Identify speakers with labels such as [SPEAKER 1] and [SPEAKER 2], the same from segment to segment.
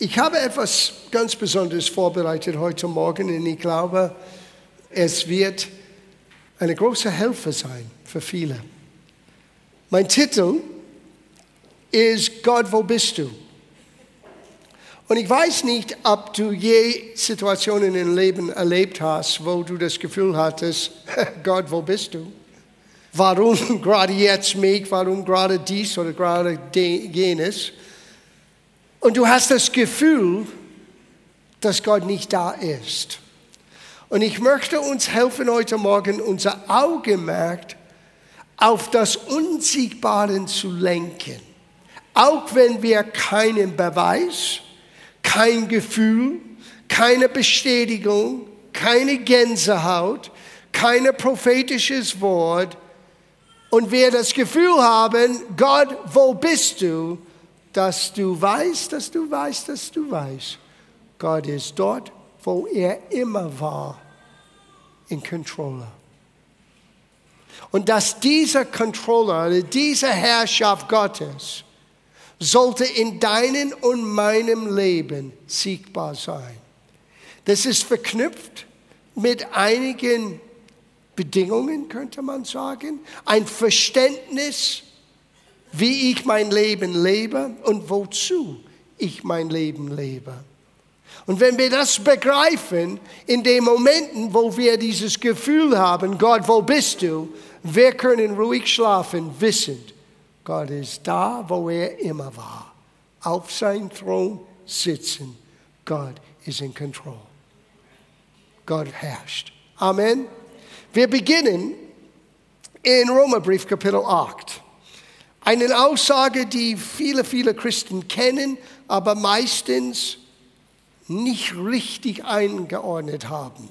[SPEAKER 1] Ich habe etwas ganz Besonderes vorbereitet heute Morgen und ich glaube, es wird eine große Hilfe sein für viele. Mein Titel ist Gott, wo bist du? Und ich weiß nicht, ob du je Situationen im Leben erlebt hast, wo du das Gefühl hattest, Gott, wo bist du? Warum gerade jetzt mich? Warum gerade dies oder gerade jenes? Und du hast das Gefühl, dass Gott nicht da ist. Und ich möchte uns helfen heute Morgen, unser Augenmerk auf das Unsiegbare zu lenken. Auch wenn wir keinen Beweis, kein Gefühl, keine Bestätigung, keine Gänsehaut, kein prophetisches Wort und wir das Gefühl haben, Gott, wo bist du? Dass du weißt, dass du weißt, dass du weißt, Gott ist dort, wo er immer war, in Controller. Und dass dieser Controller, diese Herrschaft Gottes, sollte in deinem und meinem Leben siegbar sein. Das ist verknüpft mit einigen Bedingungen, könnte man sagen. Ein Verständnis, wie ich mein Leben lebe und wozu ich mein Leben lebe. Und wenn wir das begreifen, in den Momenten, wo wir dieses Gefühl haben, Gott, wo bist du? Wir können ruhig schlafen, wissend, Gott ist da, wo er immer war. Auf seinem Thron sitzen. Gott ist in Control. Gott herrscht. Amen. Wir beginnen in Römerbrief Kapitel 8. Eine Aussage, die viele, viele Christen kennen, aber meistens nicht richtig eingeordnet haben.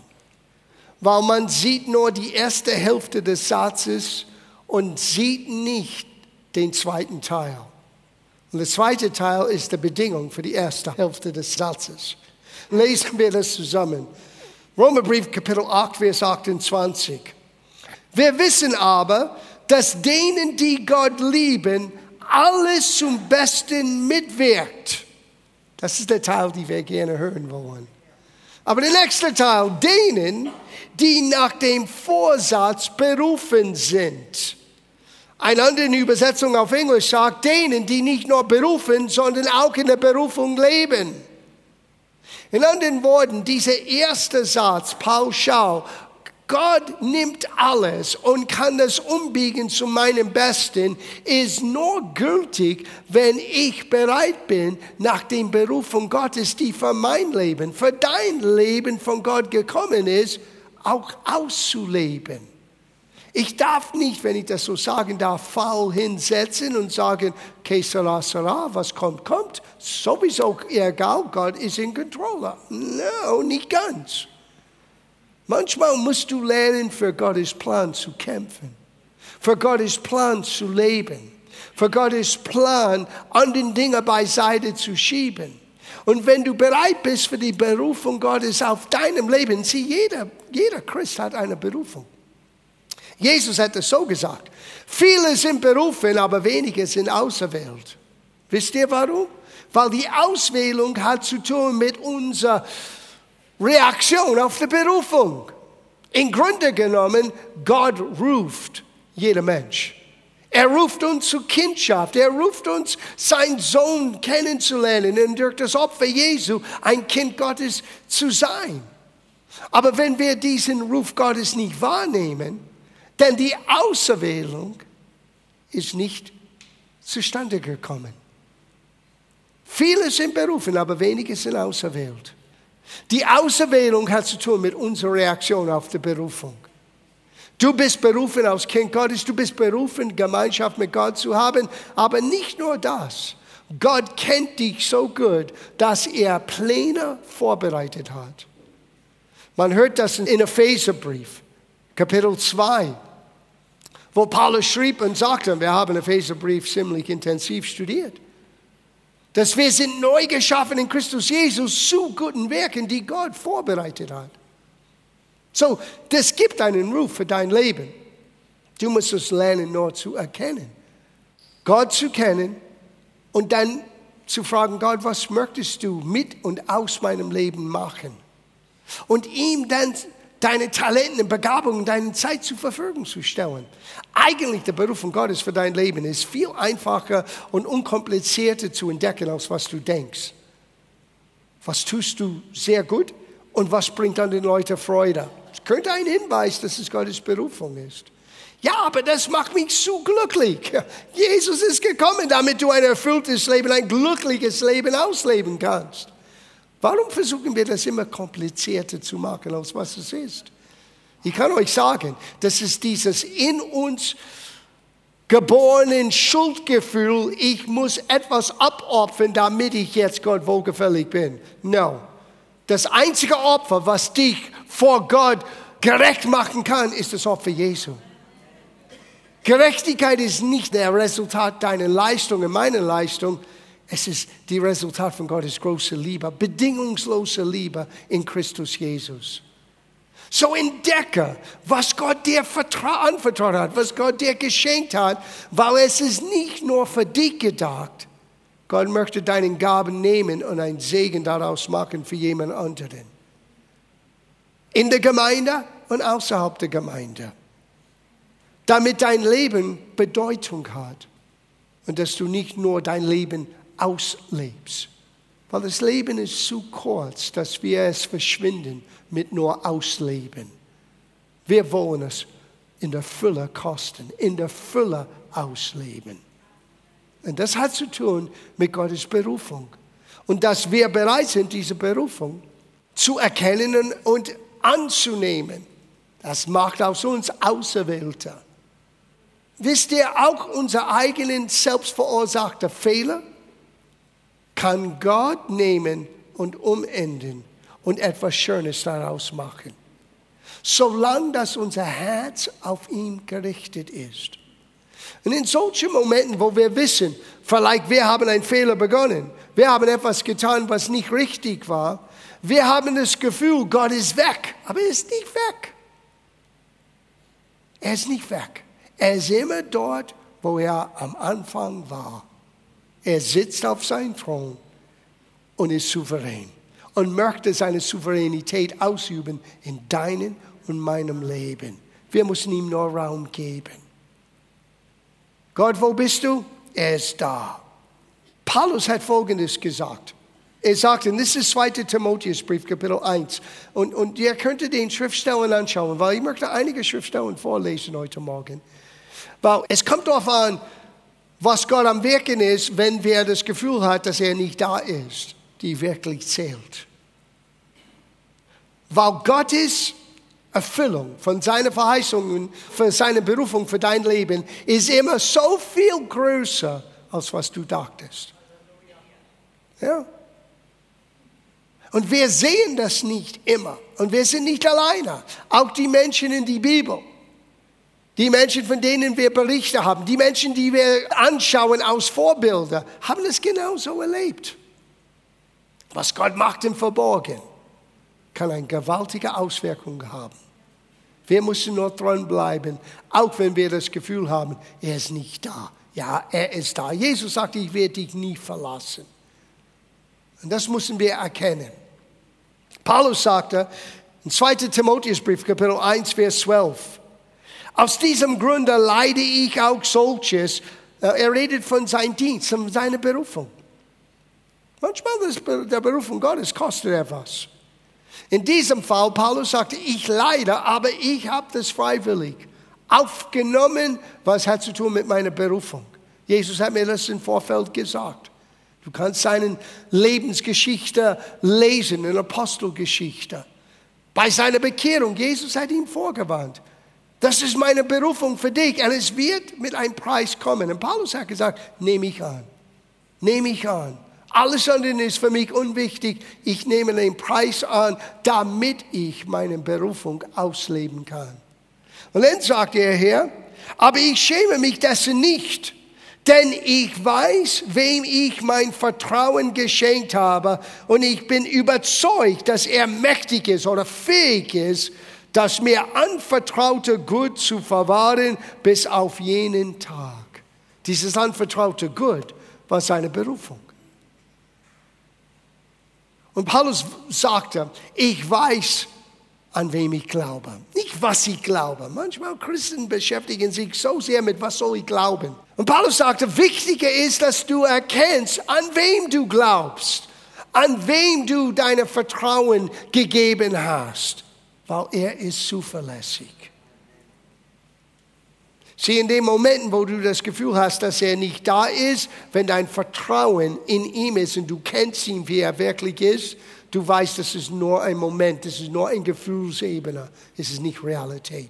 [SPEAKER 1] Weil man sieht nur die erste Hälfte des Satzes und sieht nicht den zweiten Teil. Und der zweite Teil ist die Bedingung für die erste Hälfte des Satzes. Lesen wir das zusammen. Römerbrief Kapitel 8, Vers 28. Wir wissen aber, dass denen, die Gott lieben, alles zum Besten mitwirkt. Das ist der Teil, den wir gerne hören wollen. Aber der nächste Teil, denen, die nach dem Vorsatz berufen sind. Eine andere Übersetzung auf Englisch sagt, denen, die nicht nur berufen, sondern auch in der Berufung leben. In anderen Worten, dieser erste Satz, pauschal, Gott nimmt alles und kann das umbiegen zu meinem Besten, ist nur gültig, wenn ich bereit bin, nach dem Berufung Gottes, die für mein Leben, für dein Leben von Gott gekommen ist, auch auszuleben. Ich darf nicht, wenn ich das so sagen darf, faul hinsetzen und sagen, que sera, sera, was kommt, kommt. Sowieso egal, Gott ist in Controller. No, nicht ganz. Manchmal musst du lernen, für Gottes Plan zu kämpfen, für Gottes Plan zu leben, für Gottes Plan andere Dinge beiseite zu schieben. Und wenn du bereit bist für die Berufung Gottes auf deinem Leben, sieh, jeder, jeder Christ hat eine Berufung. Jesus hat es so gesagt. Viele sind berufen, aber wenige sind auserwählt. Wisst ihr warum? Weil die Auswählung hat zu tun mit unserer Reaktion auf die Berufung. Im Grunde genommen, Gott ruft jeder Mensch. Er ruft uns zur Kindschaft. Er ruft uns, seinen Sohn kennenzulernen und durch das Opfer Jesu ein Kind Gottes zu sein. Aber wenn wir diesen Ruf Gottes nicht wahrnehmen, denn die Auserwählung ist nicht zustande gekommen. Viele sind berufen, aber wenige sind auserwählt. Die Auserwählung hat zu tun mit unserer Reaktion auf die Berufung. Du bist berufen als Kind Gottes, du bist berufen, Gemeinschaft mit Gott zu haben, aber nicht nur das. Gott kennt dich so gut, dass er Pläne vorbereitet hat. Man hört das in Epheserbrief, Kapitel 2 wo Paulus schrieb und sagte, wir haben Epheserbrief ziemlich intensiv studiert, dass wir sind neu geschaffen in Christus Jesus zu guten Werken, die Gott vorbereitet hat. So, das gibt einen Ruf für dein Leben. Du musst es lernen, nur zu erkennen. Gott zu kennen und dann zu fragen, Gott, was möchtest du mit und aus meinem Leben machen? Und ihm dann deine Talenten, Begabungen, deine Zeit zur Verfügung zu stellen. Eigentlich der Berufung Gottes für dein Leben ist viel einfacher und unkomplizierter zu entdecken, als was du denkst. Was tust du sehr gut und was bringt an den Leuten Freude? Es könnte ein Hinweis, dass es Gottes Berufung ist. Ja, aber das macht mich so glücklich. Jesus ist gekommen, damit du ein erfülltes Leben, ein glückliches Leben ausleben kannst. Warum versuchen wir das immer komplizierter zu machen, als was es ist? Ich kann euch sagen, das ist dieses in uns geborenen Schuldgefühl, ich muss etwas abopfern, damit ich jetzt Gott wohlgefällig bin. No. Das einzige Opfer, was dich vor Gott gerecht machen kann, ist das Opfer Jesu. Gerechtigkeit ist nicht der Resultat deiner Leistung und meiner Leistung. Es ist die Resultat von Gottes großer Liebe, bedingungsloser Liebe in Christus Jesus. So entdecke, was Gott dir anvertraut hat, was Gott dir geschenkt hat, weil es ist nicht nur für dich gedacht. Gott möchte deinen Gaben nehmen und einen Segen daraus machen für jemand anderen. In der Gemeinde und außerhalb der Gemeinde damit dein Leben Bedeutung hat und dass du nicht nur dein Leben auslebst. Weil das Leben ist zu kurz, dass wir es verschwinden mit nur Ausleben. Wir wollen es in der Fülle kosten, in der Fülle ausleben. Und das hat zu tun mit Gottes Berufung. Und dass wir bereit sind, diese Berufung zu erkennen und anzunehmen. Das macht aus uns Auserwählte. Wisst ihr, auch unser eigenen selbstverursachter Fehler kann Gott nehmen und umenden und etwas Schönes daraus machen. Solange dass unser Herz auf ihn gerichtet ist. Und in solchen Momenten, wo wir wissen, vielleicht wir haben einen Fehler begonnen, wir haben etwas getan, was nicht richtig war, wir haben das Gefühl, Gott ist weg, aber er ist nicht weg. Er ist nicht weg. Er ist immer dort, wo er am Anfang war. Er sitzt auf seinem Thron und ist souverän und möchte seine Souveränität ausüben in deinem und meinem Leben. Wir müssen ihm nur Raum geben. Gott, wo bist du? Er ist da. Paulus hat Folgendes gesagt. Er sagte, und das ist 2. Timotheusbrief, Kapitel 1. Und, und ihr könnt den Schriftstellen anschauen, weil ich möchte einige Schriftstellen vorlesen heute Morgen. Weil es kommt darauf an, was Gott am Wirken ist, wenn wir das Gefühl haben, dass er nicht da ist, die wirklich zählt. Weil Gottes Erfüllung von seinen Verheißungen, für seine Berufung für dein Leben ist immer so viel größer, als was du dachtest. Ja. Und wir sehen das nicht immer. Und wir sind nicht alleine. Auch die Menschen in die Bibel. Die Menschen, von denen wir Berichte haben, die Menschen, die wir anschauen aus Vorbilder, haben es genauso erlebt. Was Gott macht im Verborgen, kann eine gewaltige Auswirkung haben. Wir müssen nur dranbleiben, auch wenn wir das Gefühl haben, er ist nicht da. Ja, er ist da. Jesus sagt, ich werde dich nie verlassen. Und das müssen wir erkennen. Paulus sagte in 2. Timotheusbrief, Kapitel 1, Vers 12, aus diesem Grunde leide ich auch solches. Äh, er redet von seinem Dienst, von seiner Berufung. Manchmal das, der Berufung Gottes kostet etwas. In diesem Fall, Paulus sagte, ich leide, aber ich habe das freiwillig aufgenommen. Was hat zu tun mit meiner Berufung? Jesus hat mir das im Vorfeld gesagt. Du kannst seine Lebensgeschichte lesen, in Apostelgeschichte. Bei seiner Bekehrung, Jesus hat ihm vorgewarnt. Das ist meine Berufung für dich und es wird mit einem Preis kommen. Und Paulus hat gesagt, nehme ich an, nehme ich an. Alles andere ist für mich unwichtig. Ich nehme den Preis an, damit ich meine Berufung ausleben kann. Und dann sagt er hier, aber ich schäme mich dessen nicht, denn ich weiß, wem ich mein Vertrauen geschenkt habe und ich bin überzeugt, dass er mächtig ist oder fähig ist, das mir anvertraute Gut zu verwahren bis auf jenen Tag. Dieses anvertraute Gut war seine Berufung. Und Paulus sagte, ich weiß, an wem ich glaube. Nicht, was ich glaube. Manchmal Christen beschäftigen sich so sehr mit, was soll ich glauben. Und Paulus sagte, wichtiger ist, dass du erkennst, an wem du glaubst, an wem du deine Vertrauen gegeben hast, weil er ist zuverlässig. Sieh, in den Momenten, wo du das Gefühl hast, dass er nicht da ist, wenn dein Vertrauen in ihm ist und du kennst ihn, wie er wirklich ist, du weißt, das ist nur ein Moment, das ist nur eine Gefühlsebene, es ist nicht Realität.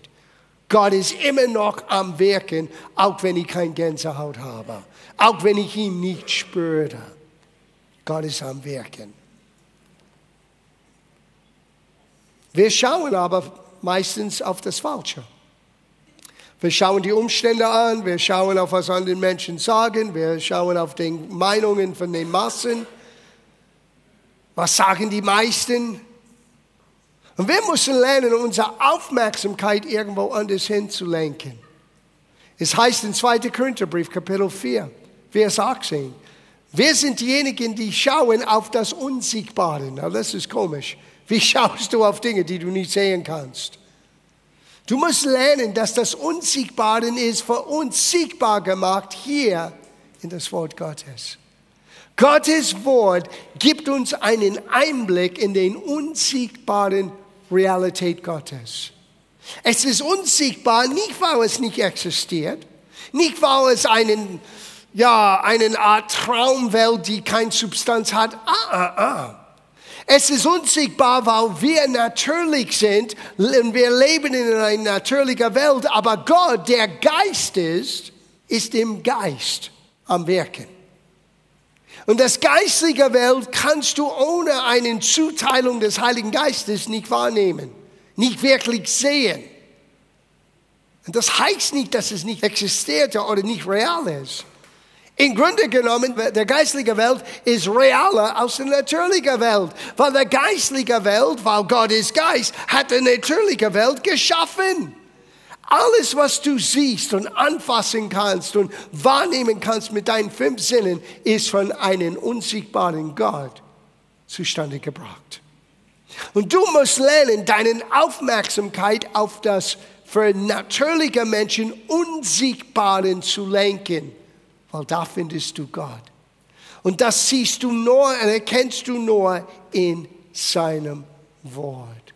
[SPEAKER 1] Gott ist immer noch am Wirken, auch wenn ich kein Gänsehaut habe, auch wenn ich ihn nicht spüre. Gott ist am Wirken. Wir schauen aber meistens auf das Falsche. Wir schauen die Umstände an, wir schauen auf, was andere Menschen sagen, wir schauen auf die Meinungen von den Massen. Was sagen die meisten? Und wir müssen lernen, unsere Aufmerksamkeit irgendwo anders hinzulenken. Es heißt in 2. Korintherbrief, Kapitel 4, Vers 18, wir sind diejenigen, die schauen auf das Unsiegbare. Na, das ist komisch. Wie schaust du auf Dinge, die du nicht sehen kannst? Du musst lernen, dass das Unsiegbare ist für uns siegbar gemacht hier in das Wort Gottes. Gottes Wort gibt uns einen Einblick in den unsiegbaren Realität Gottes. Es ist unsiegbar, nicht weil es nicht existiert, nicht weil es einen, ja, eine Art Traumwelt, die keine Substanz hat. Ah, ah, ah. Es ist unsichtbar, weil wir natürlich sind und wir leben in einer natürlichen Welt, aber Gott, der Geist ist, ist im Geist am Wirken. Und das geistliche Welt kannst du ohne eine Zuteilung des Heiligen Geistes nicht wahrnehmen, nicht wirklich sehen. Und das heißt nicht, dass es nicht existiert oder nicht real ist. Im Grunde genommen, der geistliche Welt ist realer als die natürliche Welt. Weil der geistliche Welt, weil Gott ist Geist, hat die natürliche Welt geschaffen. Alles, was du siehst und anfassen kannst und wahrnehmen kannst mit deinen fünf Sinnen, ist von einem unsichtbaren Gott zustande gebracht. Und du musst lernen, deine Aufmerksamkeit auf das für natürliche Menschen Unsichtbaren zu lenken weil da findest du Gott. Und das siehst du nur und erkennst du nur in seinem Wort.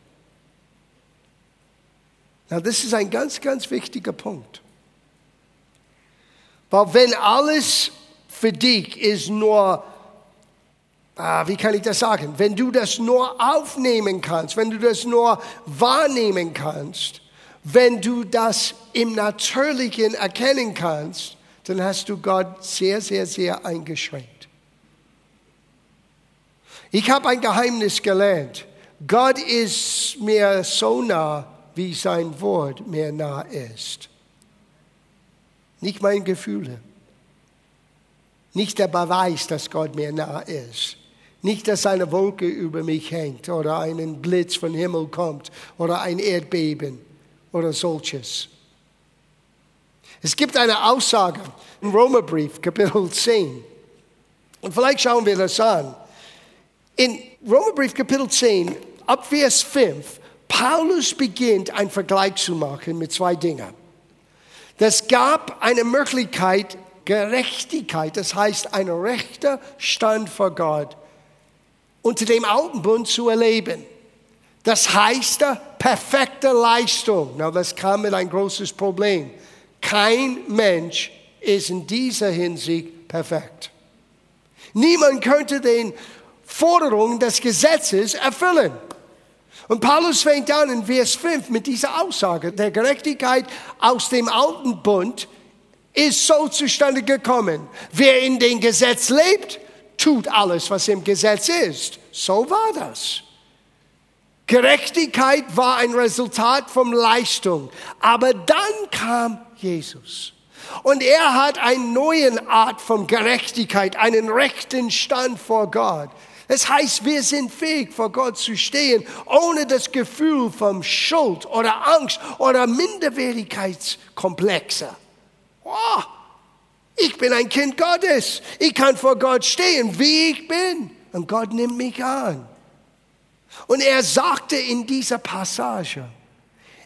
[SPEAKER 1] Na, das ist ein ganz, ganz wichtiger Punkt. Weil wenn alles für dich ist nur, ah, wie kann ich das sagen, wenn du das nur aufnehmen kannst, wenn du das nur wahrnehmen kannst, wenn du das im Natürlichen erkennen kannst, dann hast du Gott sehr, sehr, sehr eingeschränkt. Ich habe ein Geheimnis gelernt. Gott ist mir so nah, wie sein Wort mir nah ist. Nicht meine Gefühle. Nicht der Beweis, dass Gott mir nah ist. Nicht, dass eine Wolke über mich hängt oder ein Blitz vom Himmel kommt oder ein Erdbeben oder solches. Es gibt eine Aussage im Römerbrief, Kapitel 10. Und vielleicht schauen wir das an. In Römerbrief, Kapitel 10, ab Vers 5, Paulus beginnt einen Vergleich zu machen mit zwei Dingen. Das gab eine Möglichkeit, Gerechtigkeit, das heißt ein rechter Stand vor Gott, unter dem alten Bund zu erleben. Das heißt perfekte Leistung. Na, das kam mit ein großes Problem. Kein Mensch ist in dieser Hinsicht perfekt. Niemand könnte den Forderungen des Gesetzes erfüllen. Und Paulus fängt an in Vers 5 mit dieser Aussage, der Gerechtigkeit aus dem alten Bund ist so zustande gekommen. Wer in dem Gesetz lebt, tut alles, was im Gesetz ist. So war das. Gerechtigkeit war ein Resultat von Leistung. Aber dann kam Jesus. Und er hat eine neue Art von Gerechtigkeit, einen rechten Stand vor Gott. Das heißt, wir sind fähig, vor Gott zu stehen, ohne das Gefühl von Schuld oder Angst oder Minderwertigkeitskomplexe. Oh, ich bin ein Kind Gottes. Ich kann vor Gott stehen, wie ich bin. Und Gott nimmt mich an. Und er sagte in dieser Passage,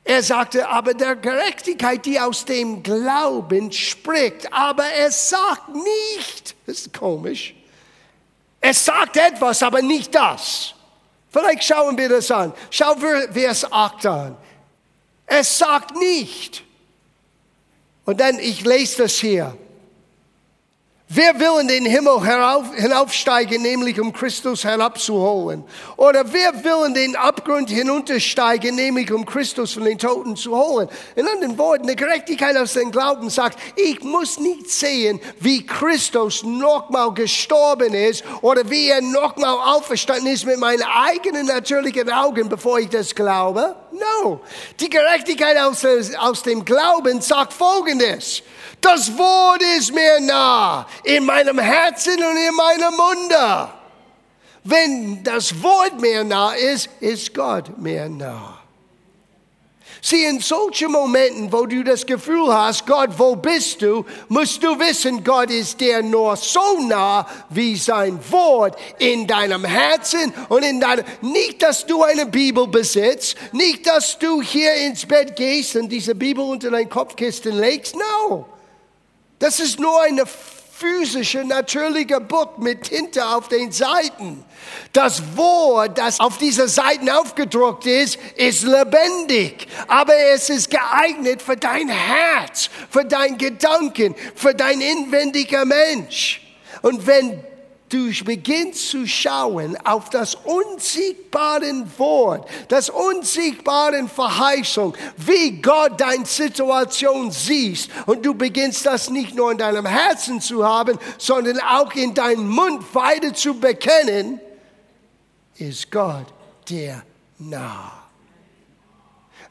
[SPEAKER 1] er sagte, aber der Gerechtigkeit, die aus dem Glauben spricht, aber er sagt nicht, das ist komisch, es sagt etwas, aber nicht das. Vielleicht schauen wir das an. Schau Vers 8 an. Es sagt nicht. Und dann, ich lese das hier. Wer will in den Himmel herauf, hinaufsteigen, nämlich um Christus herabzuholen? Oder wer will in den Abgrund hinuntersteigen, nämlich um Christus von den Toten zu holen? In anderen Worten, die Gerechtigkeit aus dem Glauben sagt, ich muss nicht sehen, wie Christus nochmal gestorben ist oder wie er nochmal auferstanden ist mit meinen eigenen natürlichen Augen, bevor ich das glaube. No. Die Gerechtigkeit aus, aus dem Glauben sagt Folgendes. Das Wort ist mir nah, in meinem Herzen und in meinem Munde. Wenn das Wort mir nah ist, ist Gott mir nah. Sieh, in solchen Momenten, wo du das Gefühl hast, Gott, wo bist du, musst du wissen, Gott ist dir nur so nah wie sein Wort in deinem Herzen und in deinem, nicht, dass du eine Bibel besitzt, nicht, dass du hier ins Bett gehst und diese Bibel unter dein Kopfkissen legst, no. Das ist nur eine physische, natürliche Buch mit Tinte auf den Seiten. Das Wort, das auf dieser Seiten aufgedruckt ist, ist lebendig, aber es ist geeignet für dein Herz, für dein Gedanken, für dein inwendiger Mensch. Und wenn du beginnst zu schauen auf das unsiegbare Wort, das unsiegbare Verheißung, wie Gott deine Situation siehst und du beginnst das nicht nur in deinem Herzen zu haben, sondern auch in deinem Mund weiter zu bekennen, ist Gott dir nah.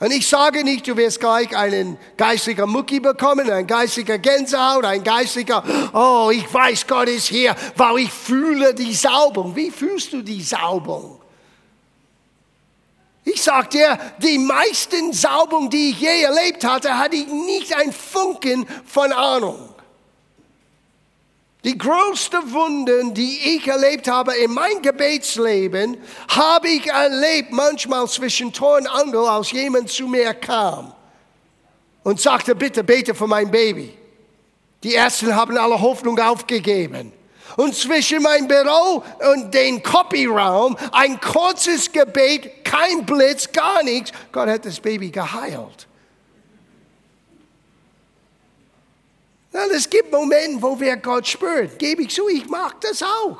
[SPEAKER 1] Und ich sage nicht, du wirst gleich einen geistiger Mucki bekommen, ein geistiger Gänsehaut, ein geistiger, oh, ich weiß, Gott ist hier, weil ich fühle die Saubung. Wie fühlst du die Saubung? Ich sag dir, die meisten Saubungen, die ich je erlebt hatte, hatte ich nicht ein Funken von Ahnung. Die größte Wunden, die ich erlebt habe in meinem Gebetsleben, habe ich erlebt manchmal zwischen Tor und Angel, als jemand zu mir kam und sagte, bitte bete für mein Baby. Die Ärzte haben alle Hoffnung aufgegeben. Und zwischen meinem Büro und dem Copyraum ein kurzes Gebet, kein Blitz, gar nichts. Gott hat das Baby geheilt. Es gibt Momente, wo wir Gott spüren. Gebe ich zu, ich mag das auch.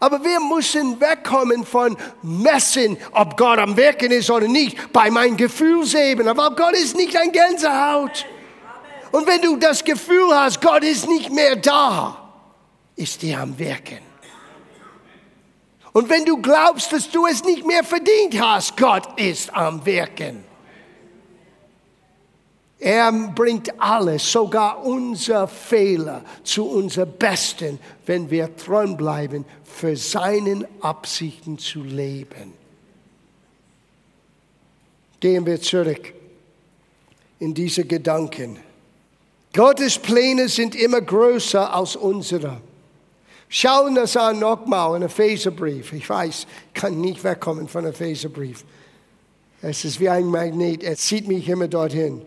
[SPEAKER 1] Aber wir müssen wegkommen von Messen, ob Gott am Wirken ist oder nicht, bei meinen Gefühlsebenen. Aber Gott ist nicht ein Gänsehaut. Und wenn du das Gefühl hast, Gott ist nicht mehr da, ist er am Wirken. Und wenn du glaubst, dass du es nicht mehr verdient hast, Gott ist am Wirken. Er bringt alles, sogar unser Fehler zu unser Besten, wenn wir dran bleiben, für seinen Absichten zu leben. Gehen wir zurück in diese Gedanken. Gottes Pläne sind immer größer als unsere. Schauen das an nochmal in Epheserbrief. Ich weiß, ich kann nicht wegkommen von Epheserbrief. Es ist wie ein Magnet, er zieht mich immer dorthin.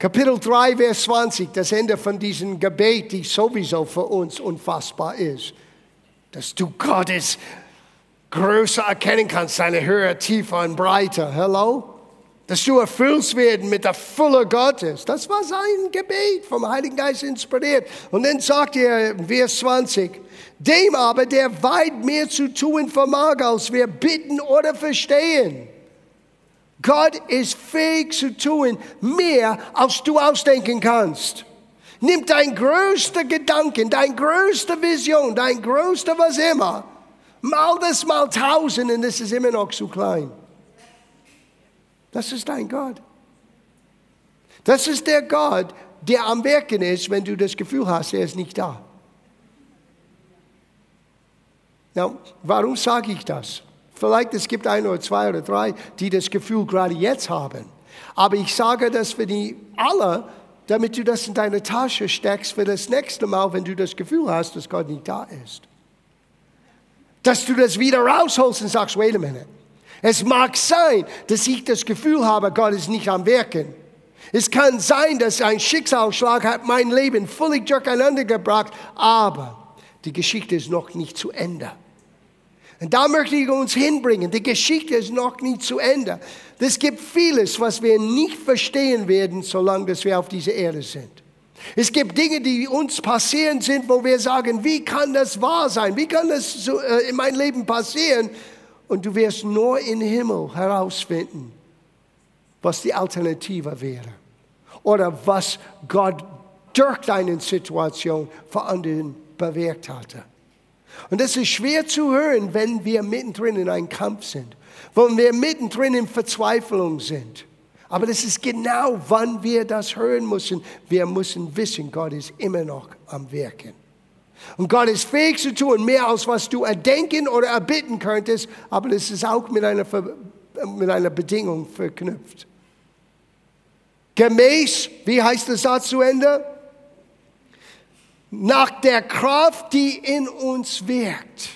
[SPEAKER 1] Kapitel 3, Vers 20, das Ende von diesem Gebet, die sowieso für uns unfassbar ist. Dass du Gottes größer erkennen kannst, seine Höhe, Tiefe und Breite. Hello? Dass du erfüllt werden mit der Fülle Gottes. Das war sein Gebet, vom Heiligen Geist inspiriert. Und dann sagt er, Vers 20, dem aber, der weit mehr zu tun vermag, als wir bitten oder verstehen Gott ist fähig zu tun, mehr als du ausdenken kannst. Nimm dein größter Gedanken, dein größte Vision, dein größter was immer, mal das mal tausend und es ist immer noch zu klein. Das ist dein Gott. Das ist der Gott, der am Wirken ist, wenn du das Gefühl hast, er ist nicht da. Now, warum sage ich das? Vielleicht es gibt ein oder zwei oder drei, die das Gefühl gerade jetzt haben. Aber ich sage das für die alle, damit du das in deine Tasche steckst für das nächste Mal, wenn du das Gefühl hast, dass Gott nicht da ist. dass du das wieder rausholst und sagst, wait a minute. Es mag sein, dass ich das Gefühl habe, Gott ist nicht am Wirken. Es kann sein, dass ein Schicksalsschlag hat mein Leben völlig durcheinander gebracht, aber die Geschichte ist noch nicht zu Ende. Und da möchte ich uns hinbringen. Die Geschichte ist noch nicht zu Ende. Es gibt vieles, was wir nicht verstehen werden, solange wir auf dieser Erde sind. Es gibt Dinge, die uns passieren sind, wo wir sagen, wie kann das wahr sein? Wie kann das äh, in meinem Leben passieren? Und du wirst nur im Himmel herausfinden, was die Alternative wäre. Oder was Gott durch deine Situation für anderen bewirkt hatte. Und das ist schwer zu hören, wenn wir mittendrin in einem Kampf sind, wenn wir mittendrin in Verzweiflung sind. Aber das ist genau, wann wir das hören müssen. Wir müssen wissen, Gott ist immer noch am Wirken. Und Gott ist fähig zu tun, mehr als was du erdenken oder erbitten könntest, aber das ist auch mit einer, mit einer Bedingung verknüpft. Gemäß, wie heißt der Satz zu Ende? Nach der Kraft, die in uns wirkt.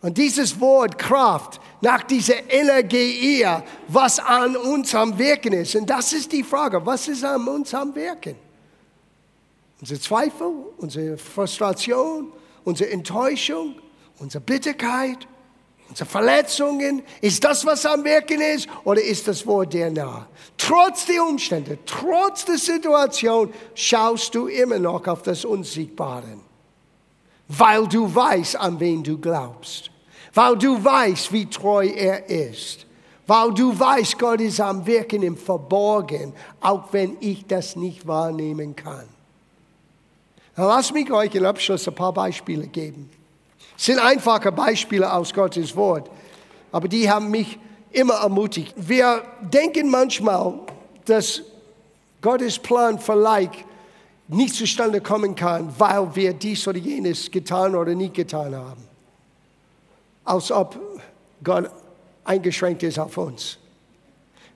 [SPEAKER 1] Und dieses Wort Kraft, nach dieser Energie, was an uns am Wirken ist. Und das ist die Frage, was ist an uns am Wirken? Unsere Zweifel, unsere Frustration, unsere Enttäuschung, unsere Bitterkeit, unsere Verletzungen, ist das, was am Wirken ist, oder ist das Wort dir nah? Trotz der Umstände, trotz der Situation, schaust du immer noch auf das Unsiegbare, weil du weißt, an wen du glaubst, weil du weißt, wie treu er ist, weil du weißt, Gott ist am Wirken im Verborgen, auch wenn ich das nicht wahrnehmen kann. Lass mich euch im Abschluss ein paar Beispiele geben. Sind einfache Beispiele aus Gottes Wort, aber die haben mich immer ermutigt. Wir denken manchmal, dass Gottes Plan vielleicht nicht zustande kommen kann, weil wir dies oder jenes getan oder nicht getan haben. Als ob Gott eingeschränkt ist auf uns.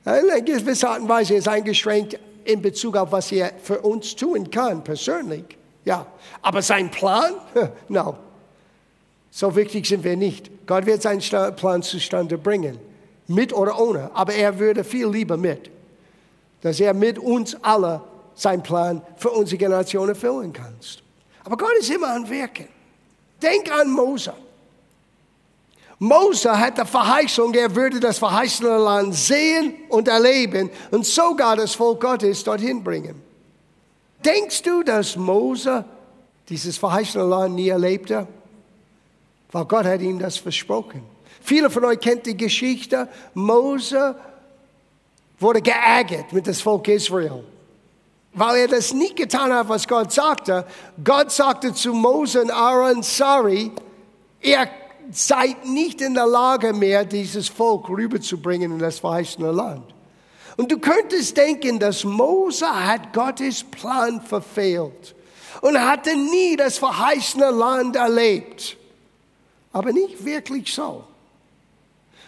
[SPEAKER 1] In einer gewissen Art und Weise ist eingeschränkt in Bezug auf was er für uns tun kann, persönlich. Ja, aber sein Plan? No. So wichtig sind wir nicht. Gott wird seinen Plan zustande bringen. Mit oder ohne. Aber er würde viel lieber mit. Dass er mit uns alle seinen Plan für unsere Generation erfüllen kann. Aber Gott ist immer an Wirken. Denk an Mose. Mose hat die Verheißung, er würde das verheißene Land sehen und erleben und sogar das Volk Gottes dorthin bringen. Denkst du, dass Mose dieses verheißene Land nie erlebte? Weil Gott hat ihm das versprochen. Viele von euch kennt die Geschichte. Mose wurde geärgert mit dem Volk Israel, weil er das nicht getan hat, was Gott sagte. Gott sagte zu Mose und Aaron, sorry, ihr seid nicht in der Lage mehr, dieses Volk rüberzubringen in das verheißene Land. Und du könntest denken, dass Mose hat Gottes Plan verfehlt und hatte nie das verheißene Land erlebt. Aber nicht wirklich so.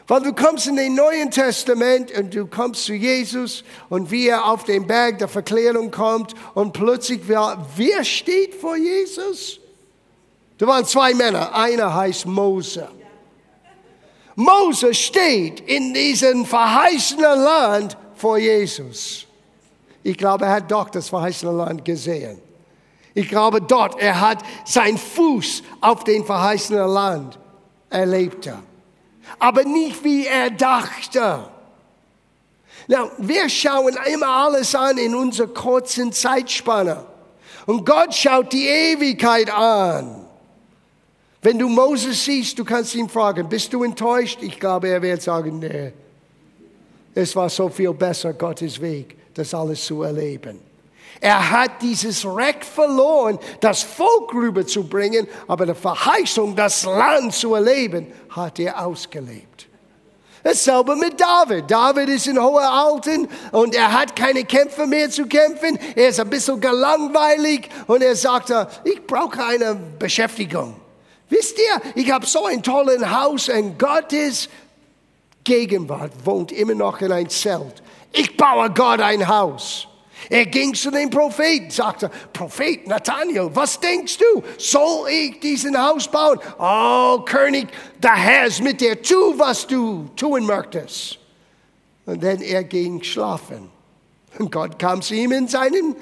[SPEAKER 1] Weil du kommst in den Neuen Testament und du kommst zu Jesus und wie er auf den Berg der Verklärung kommt und plötzlich, wer, wer steht vor Jesus? Da waren zwei Männer, einer heißt Mose. Mose steht in diesem verheißenen Land vor Jesus. Ich glaube, er hat doch das verheißene Land gesehen. Ich glaube dort, er hat seinen Fuß auf den verheißenen Land erlebte. Aber nicht wie er dachte. Na, wir schauen immer alles an in unserer kurzen Zeitspanne. Und Gott schaut die Ewigkeit an. Wenn du Moses siehst, du kannst ihn fragen, bist du enttäuscht? Ich glaube, er wird sagen, nee. Es war so viel besser, Gottes Weg, das alles zu erleben. Er hat dieses Recht verloren, das Volk rüberzubringen, aber die Verheißung, das Land zu erleben, hat er ausgelebt. Dasselbe mit David. David ist in hoher Alten und er hat keine Kämpfe mehr zu kämpfen. Er ist ein bisschen gelangweilig und er sagte, ich brauche eine Beschäftigung. Wisst ihr, ich habe so ein tolles Haus und Gottes Gegenwart wohnt immer noch in ein Zelt. Ich baue Gott ein Haus. Er ging zu dem Propheten, sagte, Prophet Nathanael, was denkst du? Soll ich diesen Haus bauen? Oh, König, der Herr ist mit dir, tu, was du tun möchtest. Und dann er ging schlafen. Und Gott kam zu ihm in seinen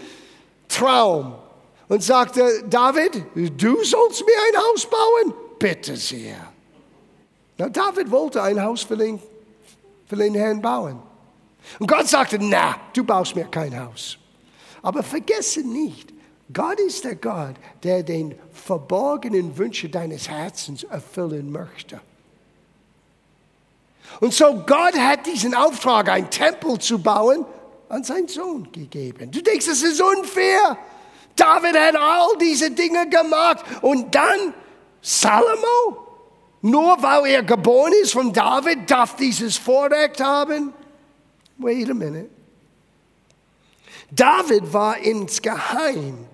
[SPEAKER 1] Traum und sagte, David, du sollst mir ein Haus bauen? Bitte sehr. Na, David wollte ein Haus für den, für den Herrn bauen. Und Gott sagte, na, du baust mir kein Haus. Aber vergesse nicht, Gott ist der Gott, der den verborgenen Wünsche deines Herzens erfüllen möchte. Und so Gott hat diesen Auftrag, ein Tempel zu bauen, an seinen Sohn gegeben. Du denkst, es ist unfair. David hat all diese Dinge gemacht und dann Salomo, nur weil er geboren ist von David, darf dieses Vorrecht haben. Wait a minute. David war insgeheim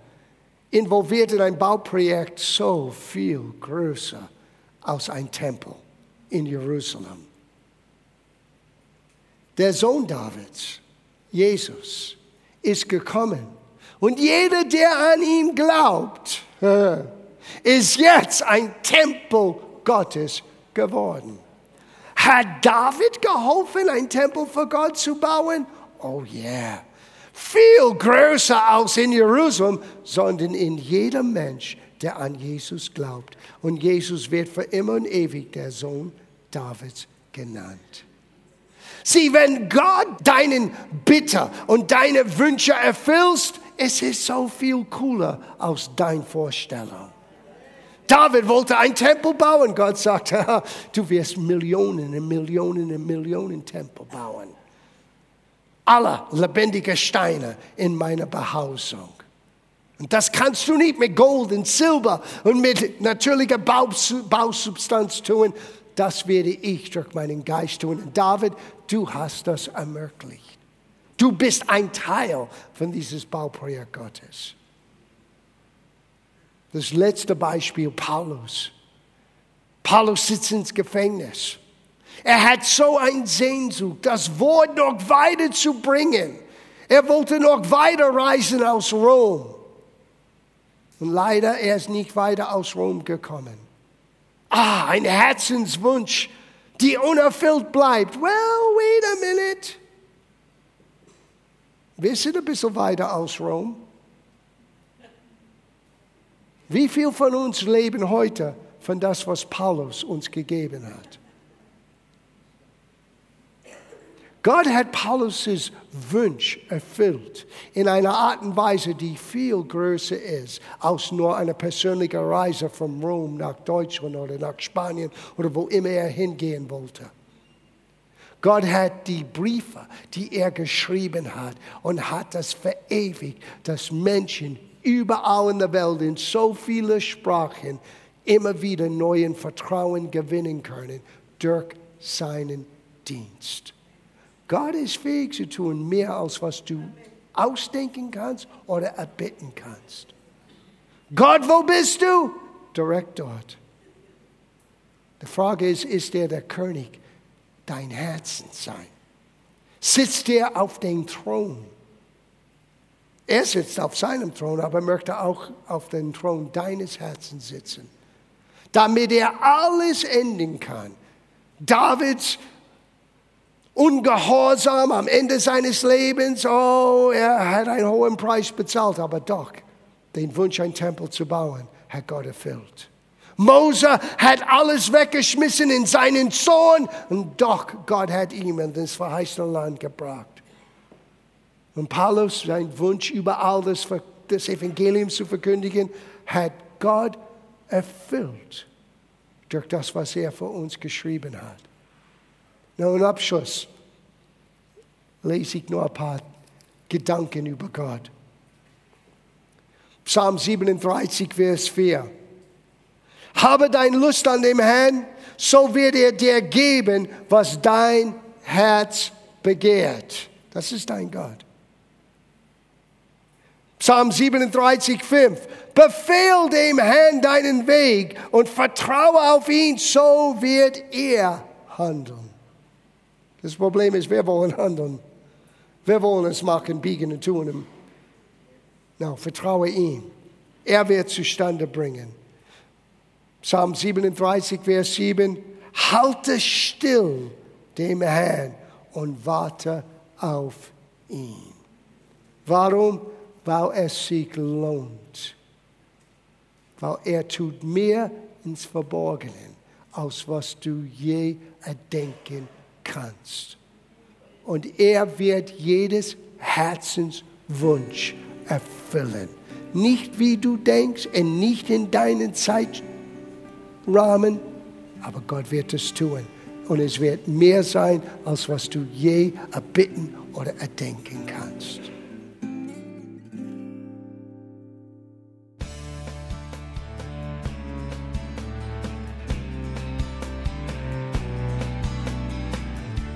[SPEAKER 1] involviert in ein Bauprojekt so viel größer als ein Tempel in Jerusalem. Der Sohn Davids, Jesus, ist gekommen. Und jeder, der an ihn glaubt, ist jetzt ein Tempel Gottes geworden. Hat David geholfen, ein Tempel für Gott zu bauen? Oh yeah. Viel größer als in Jerusalem, sondern in jedem Mensch, der an Jesus glaubt. Und Jesus wird für immer und ewig der Sohn Davids genannt. Sieh, wenn Gott deinen Bitter und deine Wünsche erfüllst, es ist so viel cooler als deine Vorstellung. David wollte ein Tempel bauen. Gott sagte, du wirst Millionen und Millionen und Millionen Tempel bauen. Alle lebendige Steine in meiner Behausung. Und das kannst du nicht mit Gold und Silber und mit natürlicher Bausubstanz tun. Das werde ich durch meinen Geist tun. Und David, du hast das ermöglicht. Du bist ein Teil von dieses Bauprojekt Gottes. Das letzte Beispiel, Paulus. Paulus sitzt ins Gefängnis. Er hat so ein Sehnsucht, das Wort noch weiter zu bringen. Er wollte noch weiter reisen aus Rom. Und leider, er ist nicht weiter aus Rom gekommen. Ah, ein Herzenswunsch, die unerfüllt bleibt. Well, wait a minute. Wir sind ein bisschen weiter aus Rom. Wie viel von uns leben heute von das, was Paulus uns gegeben hat? Gott hat Paulus' Wunsch erfüllt in einer Art und Weise, die viel größer ist als nur eine persönliche Reise von Rom nach Deutschland oder nach Spanien oder wo immer er hingehen wollte. Gott hat die Briefe, die er geschrieben hat, und hat das verewigt, dass Menschen überall in der Welt in so viele Sprachen immer wieder neuen Vertrauen gewinnen können durch seinen Dienst. Gott ist fähig zu tun, mehr als was du ausdenken kannst oder erbitten kannst. Gott, wo bist du? Direkt dort. Die Frage ist, ist er der König dein Herzen sein? Sitzt er auf dem Thron? Er sitzt auf seinem Thron, aber möchte auch auf dem Thron deines Herzens sitzen, damit er alles enden kann. Davids Ungehorsam am Ende seines Lebens, oh, er hat einen hohen Preis bezahlt, aber doch, den Wunsch, ein Tempel zu bauen, hat Gott erfüllt. Mose hat alles weggeschmissen in seinen Zorn und doch Gott hat ihm in das verheißene Land gebracht. Und Paulus, sein Wunsch, überall das, das Evangelium zu verkündigen, hat Gott erfüllt durch das, was er für uns geschrieben hat. Nun, Abschluss lese ich nur ein paar Gedanken über Gott. Psalm 37, Vers 4. Habe dein Lust an dem Herrn, so wird er dir geben, was dein Herz begehrt. Das ist dein Gott. Psalm 37, 5. Befehl dem Herrn deinen Weg und vertraue auf ihn, so wird er handeln. Das Problem ist, wir wollen handeln. Wir wollen es machen, biegen und tun. No, vertraue ihm. Er wird zustande bringen. Psalm 37, Vers 7. Halte still dem Herrn und warte auf ihn. Warum? Weil es sich lohnt. Weil er tut mehr ins Verborgenen, als was du je erdenken kannst. Und er wird jedes Herzenswunsch erfüllen. Nicht wie du denkst und nicht in deinen Zeitrahmen, aber Gott wird es tun. Und es wird mehr sein, als was du je erbitten oder erdenken kannst.